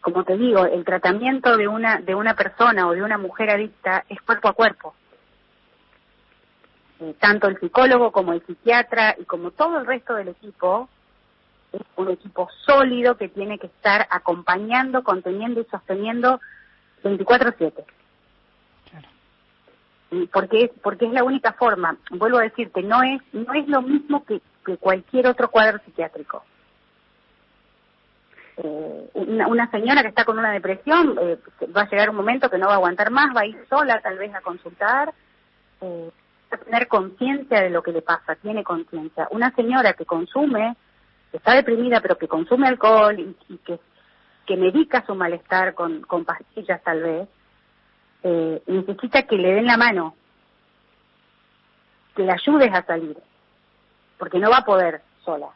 [SPEAKER 3] Como te digo el tratamiento de una de una persona o de una mujer adicta es cuerpo a cuerpo. Eh, tanto el psicólogo como el psiquiatra y como todo el resto del equipo es un equipo sólido que tiene que estar acompañando, conteniendo y sosteniendo 24/7 porque es porque es la única forma vuelvo a decirte no es no es lo mismo que, que cualquier otro cuadro psiquiátrico Eh, una, señora que está con una depresión eh, va a llegar un momento que no va a aguantar más, va a ir sola tal vez a consultar, eh, a tener conciencia de lo que le pasa, tiene conciencia. Una señora que consume, que está deprimida pero que consume alcohol y, que, que medica su malestar con, con pastillas tal vez, eh, necesita que le den la mano, que le ayudes a salir, porque no va a poder sola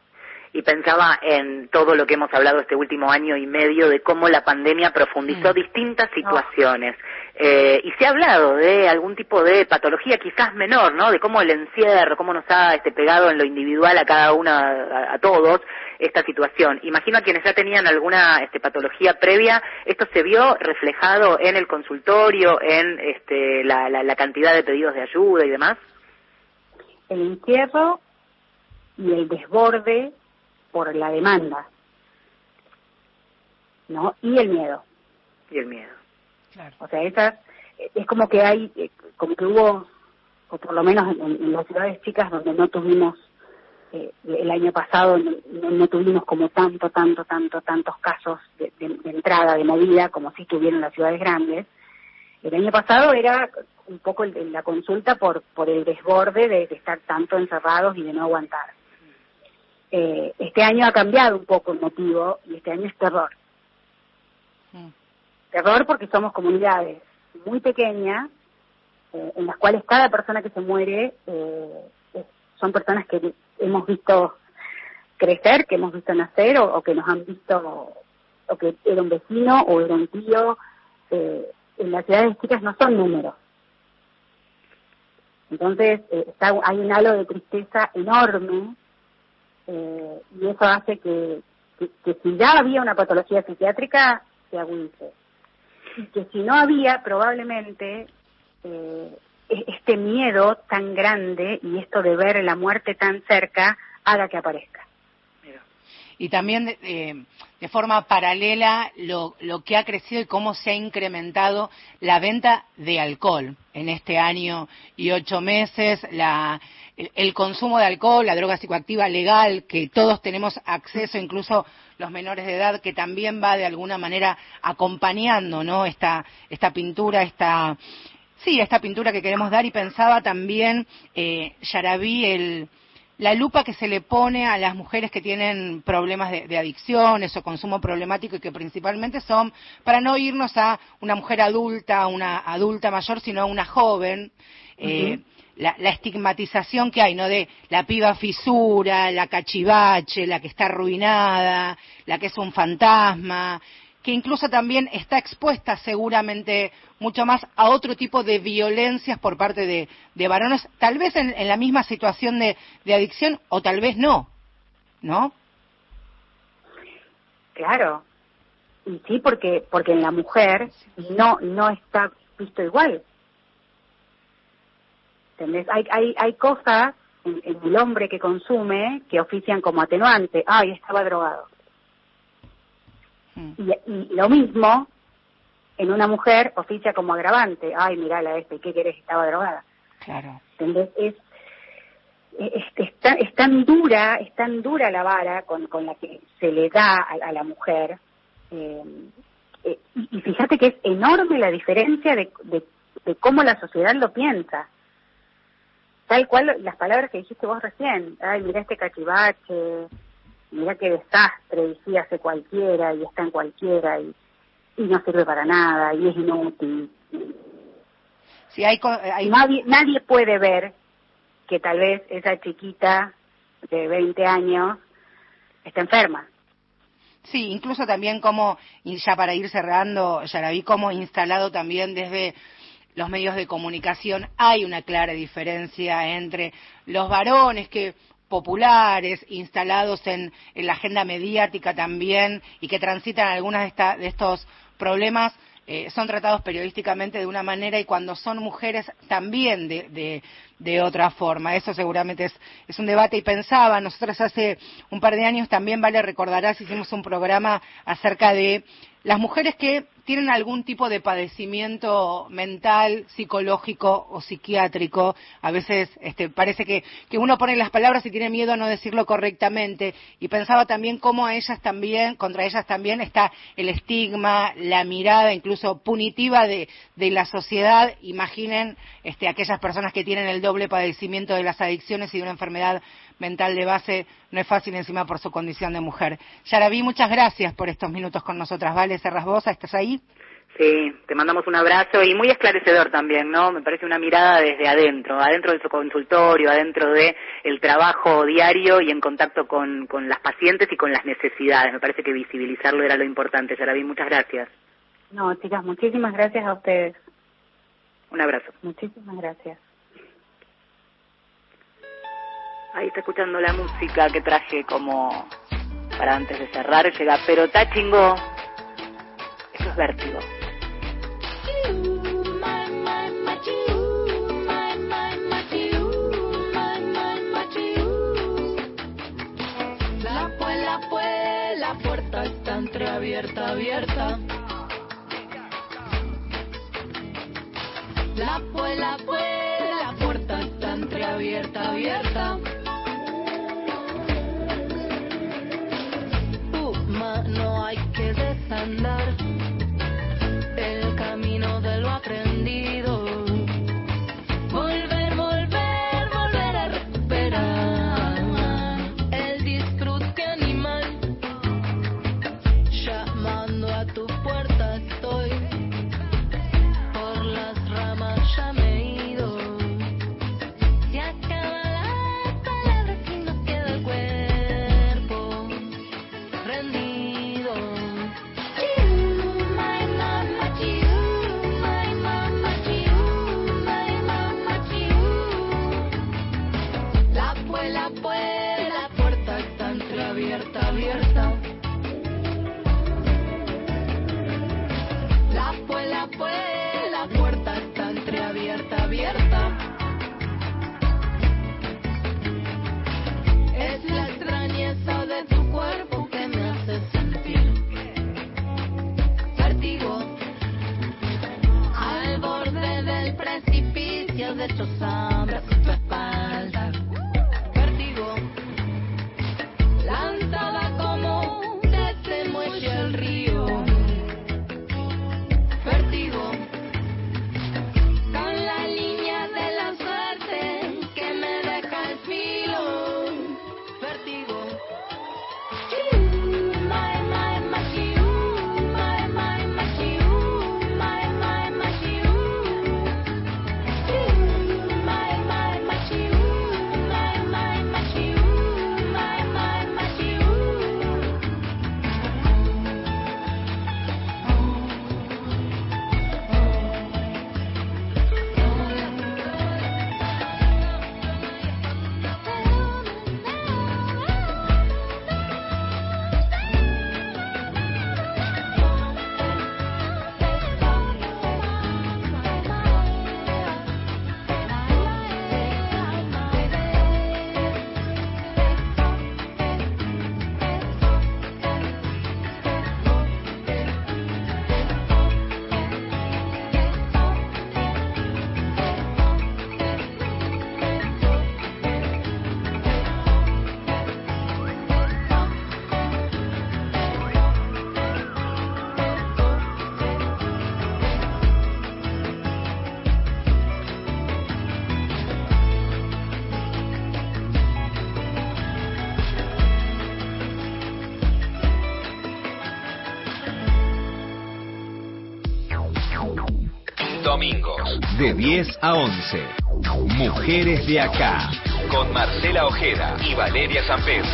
[SPEAKER 2] y pensaba en todo lo que hemos hablado este último año y medio de cómo la pandemia profundizó mm. distintas situaciones. Eh, y se ha hablado de algún tipo de patología quizás menor, ¿no? De cómo el encierro, cómo nos ha este, pegado en lo individual a cada una, a, todos, esta situación. Imagino a quienes ya tenían alguna este, patología previa, esto se vio reflejado en el consultorio, en este, la, la, la cantidad de pedidos de ayuda y demás.
[SPEAKER 3] El encierro y el desborde por la demanda, ¿no? Y el miedo.
[SPEAKER 2] Y el miedo.
[SPEAKER 3] Claro. O sea, esas, es como que hay, eh, como que hubo, o por lo menos en, las ciudades chicas donde no tuvimos, eh, el año pasado no, tuvimos como tanto, tanto, tanto, tantos casos de, entrada, de movida, como si tuvieron las ciudades grandes. El año pasado era un poco la consulta por, por el desborde de estar tanto encerrados y de no aguantar. Eh, este año ha cambiado un poco el motivo y este año es terror. Mm. Terror porque somos comunidades muy pequeñas eh, en las cuales cada persona que se muere eh, son personas que hemos visto crecer, que hemos visto nacer o, que nos han visto o que era un vecino o era un tío. en las ciudades chicas no son números. Entonces está, hay un halo de tristeza enorme eh, y eso hace que, que, si ya había una patología psiquiátrica, se agudice. Y que si no había, probablemente eh, e-, este miedo tan grande y esto de ver la muerte tan cerca haga que aparezca.
[SPEAKER 1] Y también eh, de forma paralela lo, lo que ha crecido y cómo se ha incrementado la venta de alcohol en este año y ocho meses, la, el, consumo de alcohol, la droga psicoactiva legal, que todos tenemos acceso, incluso los menores de edad, que también va de alguna manera acompañando, ¿no? Esta, esta pintura, esta, sí, esta pintura que queremos dar y pensaba también, eh, Yarabí, el, la lupa que se le pone a las mujeres que tienen problemas de, adicciones o consumo problemático y que principalmente son para no irnos a una mujer adulta, una adulta mayor, sino a una joven. Eh, la, estigmatización que hay, ¿no? De la piba fisura, la cachivache, la que está arruinada, la que es un fantasma, que incluso también está expuesta seguramente mucho más a otro tipo de violencias por parte de, varones, tal vez en, la misma situación de, adicción o tal vez no, ¿no?
[SPEAKER 3] Claro, y sí, porque porque en la mujer no no está visto igual. Hay, hay, hay cosas en, el hombre que consume que ofician como atenuante. Ay, estaba drogado. Hmm. Y, lo mismo en una mujer oficia como agravante. Ay, mirala este, ¿qué querés? Estaba drogada.
[SPEAKER 1] Claro.
[SPEAKER 3] Es, es, tan, dura, es tan dura la vara con, con la que se le da a, la mujer. Eh, eh, y, fíjate que es enorme la diferencia de, de cómo la sociedad lo piensa tal cual las palabras que dijiste vos recién, ay, mira este cachivache, mira qué desastre, y sí hace cualquiera, y está en cualquiera, y, y no sirve para nada, y es inútil.
[SPEAKER 1] Si hay,
[SPEAKER 3] Nadie, nadie puede ver que tal vez esa chiquita de 20 años está enferma.
[SPEAKER 1] Sí, incluso también como, y ya para ir cerrando, ya la vi como instalado también desde los medios de comunicación hay una clara diferencia entre los varones que populares, instalados en, la agenda mediática también y que transitan algunos de, de estos problemas, eh, son tratados periodísticamente de una manera y cuando son mujeres también de, de, otra forma. Eso seguramente es, un debate y pensaba, nosotros hace un par de años también, vale, recordarás, hicimos un programa acerca de las mujeres que tienen algún tipo de padecimiento mental, psicológico o psiquiátrico. A veces este, parece que, uno pone las palabras y tiene miedo a no decirlo correctamente. Y pensaba también cómo a ellas también, contra ellas también está el estigma, la mirada incluso punitiva de, de la sociedad. Imaginen este, aquellas personas que tienen el doble padecimiento de las adicciones y de una enfermedad mental de base no es fácil encima por su condición de mujer. Yaraví, muchas gracias por estos minutos con nosotras. Vale, Cerras Bosa, ¿estás ahí?
[SPEAKER 2] Sí, te mandamos un abrazo y muy esclarecedor también, ¿no? Me parece una mirada desde adentro, adentro de su consultorio, adentro de el trabajo diario y en contacto con, con las pacientes y con las necesidades. Me parece que visibilizarlo era lo importante. Yaraví, muchas gracias.
[SPEAKER 3] No, chicas, muchísimas gracias a ustedes.
[SPEAKER 2] Un abrazo.
[SPEAKER 3] Muchísimas gracias.
[SPEAKER 2] Ahí está escuchando la música que traje como para antes de cerrar. Llega Pero Tachingo. Eso es vértigo.
[SPEAKER 9] La puerta está entreabierta, abierta. La pues, la de
[SPEAKER 4] 10 a 11. Mujeres de acá. Con Marcela Ojeda y Valeria San Pedro.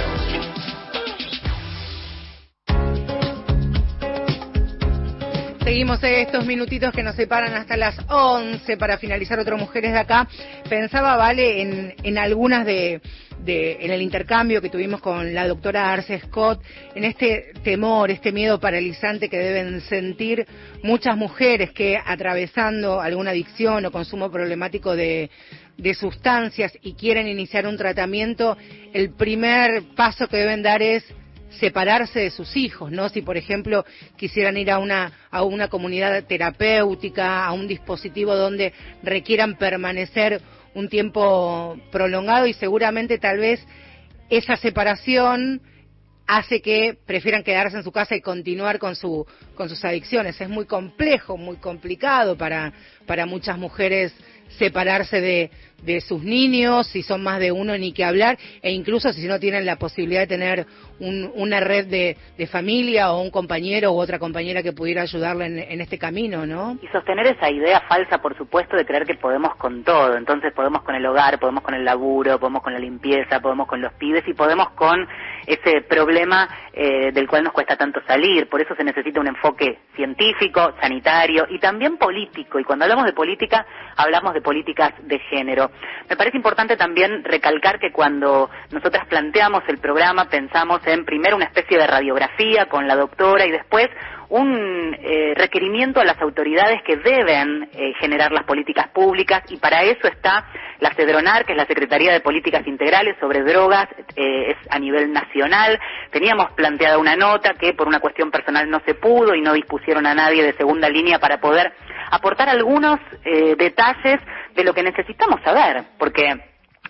[SPEAKER 1] Seguimos estos minutitos que nos separan hasta las 11 para finalizar otro Mujeres de Acá. Pensaba, Vale, en, en algunas de, de, en el intercambio que tuvimos con la doctora Arce Scott, en este temor, este miedo paralizante que deben sentir muchas mujeres que atravesando alguna adicción o consumo problemático de, de sustancias y quieren iniciar un tratamiento, el primer paso que deben dar es separarse de sus hijos, ¿no? Si, por ejemplo, quisieran ir a una, a una comunidad terapéutica, a un dispositivo donde requieran permanecer un tiempo prolongado y seguramente tal vez esa separación hace que prefieran quedarse en su casa y continuar con su con sus adicciones. Es muy complejo, muy complicado para para muchas mujeres separarse de, de sus niños, si son más de uno ni que hablar, e incluso si no tienen la posibilidad de tener un- una red de, de familia o un compañero u otra compañera que pudiera ayudarle en, en este camino, ¿no?
[SPEAKER 2] Y sostener esa idea falsa, por supuesto, de creer que podemos con todo. Entonces podemos con el hogar, podemos con el laburo, podemos con la limpieza, podemos con los pibes y podemos con ese problema eh, del cual nos cuesta tanto salir. Por eso se necesita un enfoque científico, sanitario y también político. Y cuando hablamos de política, hablamos de políticas de género. Me parece importante también recalcar que cuando nosotras planteamos el programa pensamos en primero una especie de radiografía con la doctora y después un eh, requerimiento a las autoridades que deben eh, generar las políticas públicas y para eso está la CEDRONAR, que es la Secretaría de Políticas Integrales sobre Drogas, eh, es a nivel nacional. Teníamos planteada una nota que por una cuestión personal no se pudo y no dispusieron a nadie de segunda línea para poder aportar algunos eh, detalles de lo que necesitamos saber, porque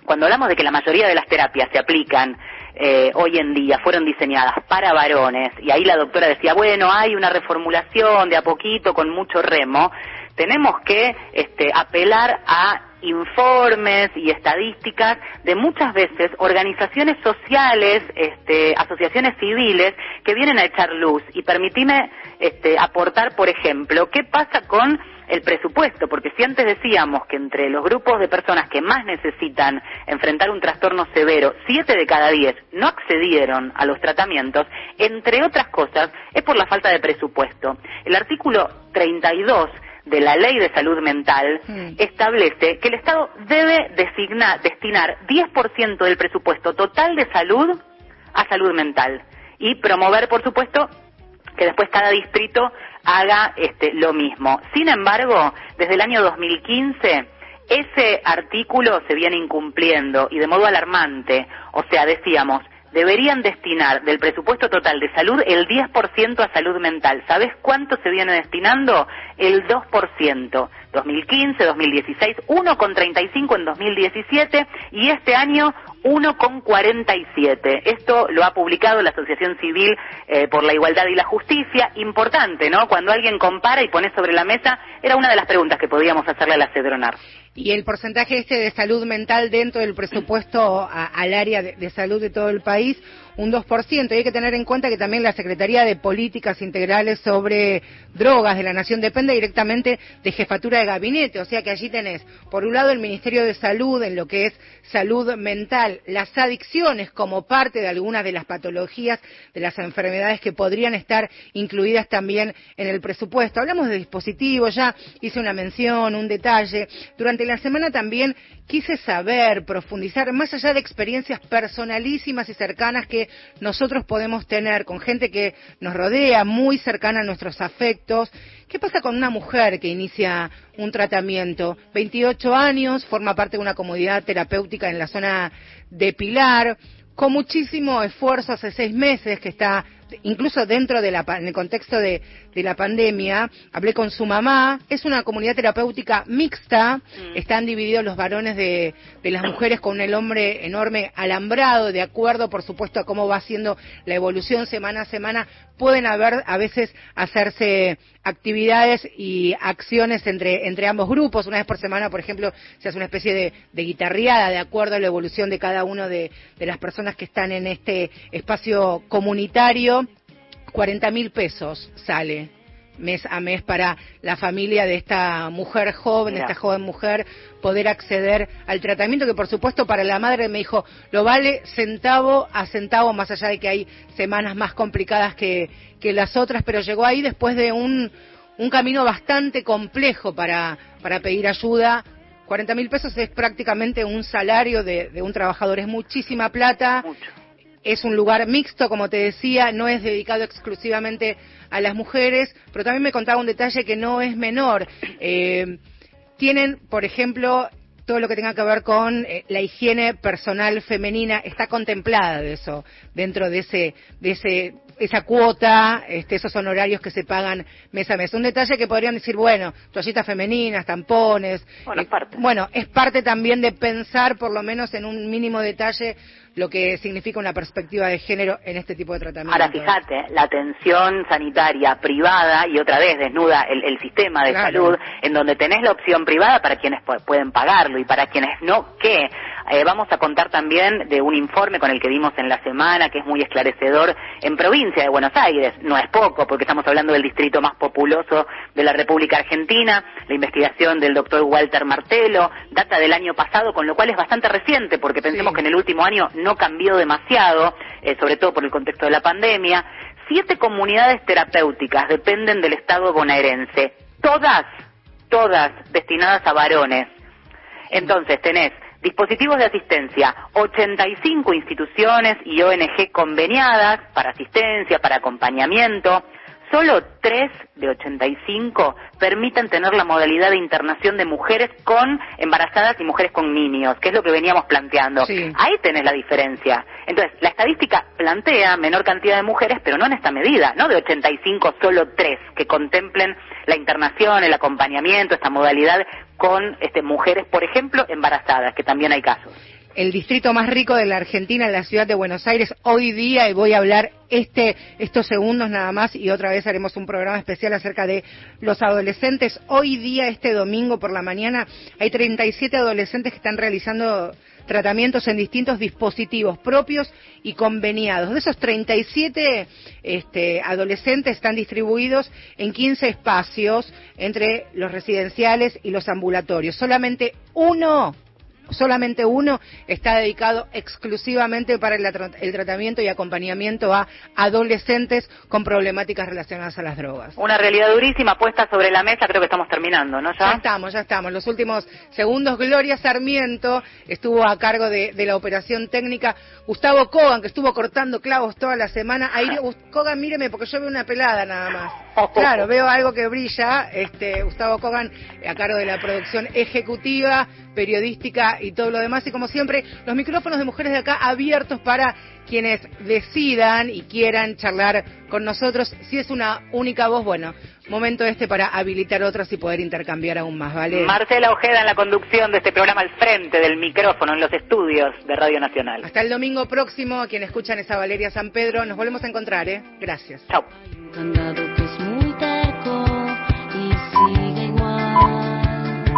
[SPEAKER 2] cuando hablamos de que la mayoría de las terapias se aplican eh, hoy en día, fueron diseñadas para varones, y ahí la doctora decía, bueno, hay una reformulación de a poquito con mucho remo, tenemos que este, apelar a informes y estadísticas de muchas veces organizaciones sociales, este, asociaciones civiles que vienen a echar luz. Y permitime este, aportar, por ejemplo, qué pasa con el presupuesto, porque si antes decíamos que entre los grupos de personas que más necesitan enfrentar un trastorno severo, siete de cada diez no accedieron a los tratamientos, entre otras cosas, es por la falta de presupuesto. El artículo 32 de la Ley de Salud Mental establece que el Estado debe designar, destinar 10% del presupuesto total de salud a salud mental y promover, por supuesto, que después cada distrito haga este, lo mismo. Sin embargo, desde el año 2015 ese artículo se viene incumpliendo y de modo alarmante. O sea, decíamos, deberían destinar del presupuesto total de salud el 10% a salud mental. ¿Sabes cuánto se viene destinando? El 2%. 2015, 2016, 1,35 en 2017 y este año 1,47. Esto lo ha publicado la Asociación Civil eh, por la Igualdad y la Justicia. Importante, ¿no? Cuando alguien compara y pone sobre la mesa, era una de las preguntas que podíamos hacerle a la Cedronar.
[SPEAKER 1] Y el porcentaje este de salud mental dentro del presupuesto al área de, de salud de todo el país, un 2%. Y hay que tener en cuenta que también la Secretaría de Políticas Integrales sobre Drogas de la Nación depende directamente de jefatura de gabinete. O sea que allí tenés, por un lado, el Ministerio de Salud en lo que es salud mental, las adicciones como parte de algunas de las patologías, de las enfermedades que podrían estar incluidas también en el presupuesto. Hablamos de dispositivos, ya hice una mención, un detalle. Durante la semana también quise saber, profundizar, más allá de experiencias personalísimas y cercanas que nosotros podemos tener con gente que nos rodea, muy cercana a nuestros afectos. ¿Qué pasa con una mujer que inicia un tratamiento? 28 años, forma parte de una comunidad terapéutica en la zona de Pilar, con muchísimo esfuerzo hace seis meses que está incluso dentro de la pa- en el contexto de, de la pandemia hablé con su mamá es una comunidad terapéutica mixta están divididos los varones de, de las mujeres con el hombre enorme alambrado de acuerdo por supuesto a cómo va siendo la evolución semana a semana pueden haber a veces hacerse actividades y acciones entre, entre ambos grupos. Una vez por semana, por ejemplo, se hace una especie de, de guitarreada de acuerdo a la evolución de cada uno de las personas que están en este espacio comunitario. 40 mil pesos sale mes a mes para la familia de esta mujer joven,
[SPEAKER 2] Mira.
[SPEAKER 1] esta joven mujer, poder acceder al tratamiento que por supuesto para la madre me dijo, lo vale centavo a centavo, más allá de que hay semanas más complicadas que, que las otras, pero llegó ahí después de un, un camino bastante complejo para, para pedir ayuda. 40 mil pesos es prácticamente un salario de, de un trabajador, es muchísima plata. Es un lugar mixto, como te decía, no es dedicado exclusivamente a las mujeres, pero también me contaba un detalle que no es menor. Eh, tienen, por ejemplo, todo lo que tenga que ver con eh, la higiene personal femenina está contemplada de eso dentro de ese de ese esa cuota, este, esos honorarios que se pagan mes a mes. Un detalle que podrían decir, bueno, toallitas femeninas, tampones.
[SPEAKER 2] Bueno,
[SPEAKER 1] eh,
[SPEAKER 2] parte.
[SPEAKER 1] bueno, es parte también de pensar, por lo menos en un mínimo detalle, lo que significa una perspectiva de género en este tipo de tratamiento.
[SPEAKER 2] Ahora fíjate, la atención sanitaria privada y otra vez desnuda el, el sistema de
[SPEAKER 1] Claro.
[SPEAKER 2] salud en donde tenés la opción privada para quienes pu- pueden pagarlo y para quienes no, ¿qué? Eh, vamos a contar también de un informe con el que vimos en la semana que es muy esclarecedor en provincia de Buenos Aires. No es poco porque estamos hablando del distrito más populoso de la República Argentina. La investigación del doctor Walter Martelo data del año pasado, con lo cual es bastante reciente porque pensemos que en el último año no cambió demasiado, eh, sobre todo por el contexto de la pandemia. Siete comunidades terapéuticas dependen del Estado bonaerense, todas, todas destinadas a varones. Entonces tenés dispositivos de asistencia, 85 instituciones y ONG conveniadas para asistencia, para acompañamiento. Solo 3 de 85 permiten tener la modalidad de internación de mujeres con embarazadas y mujeres con niños, que es lo que veníamos planteando.
[SPEAKER 1] Sí.
[SPEAKER 2] Ahí tenés la diferencia. Entonces, la estadística plantea menor cantidad de mujeres, pero no en esta medida, no de 85 solo 3 que contemplen la internación, el acompañamiento, esta modalidad con este, mujeres, por ejemplo, embarazadas, que también hay casos.
[SPEAKER 1] El distrito más rico de la Argentina, en la ciudad de Buenos Aires, hoy día, y voy a hablar este, estos segundos nada más, y otra vez haremos un programa especial acerca de los adolescentes. Hoy día, este domingo por la mañana, hay 37 adolescentes que están realizando tratamientos en distintos dispositivos propios y conveniados. De esos 37 este, adolescentes están distribuidos en 15 espacios entre los residenciales y los ambulatorios. Solamente uno solamente uno está dedicado exclusivamente para el, el tratamiento y acompañamiento a adolescentes con problemáticas relacionadas a las drogas.
[SPEAKER 2] Una realidad durísima puesta sobre la mesa, creo que estamos terminando, ¿no?
[SPEAKER 1] Ya
[SPEAKER 2] Ya.
[SPEAKER 1] estamos, ya estamos. Los últimos segundos, Gloria Sarmiento estuvo a cargo de, de la operación técnica. Gustavo Kogan, que estuvo cortando clavos toda la semana. Ahí, Kogan, míreme, porque yo veo una pelada nada más. Claro, veo algo que brilla. Este, Gustavo Kogan, a cargo de la producción ejecutiva, periodística y todo lo demás. Y como siempre, los micrófonos de mujeres de acá abiertos para quienes decidan y quieran charlar con nosotros. Si es una única voz, bueno, momento este para habilitar otras y poder intercambiar aún más, ¿vale?
[SPEAKER 2] Marcela Ojeda en la conducción de este programa al frente del micrófono en los estudios de Radio Nacional.
[SPEAKER 1] Hasta el domingo próximo, a quien escuchan esa Valeria San Pedro, nos volvemos a encontrar, ¿eh? Gracias.
[SPEAKER 2] Chao.
[SPEAKER 9] Candado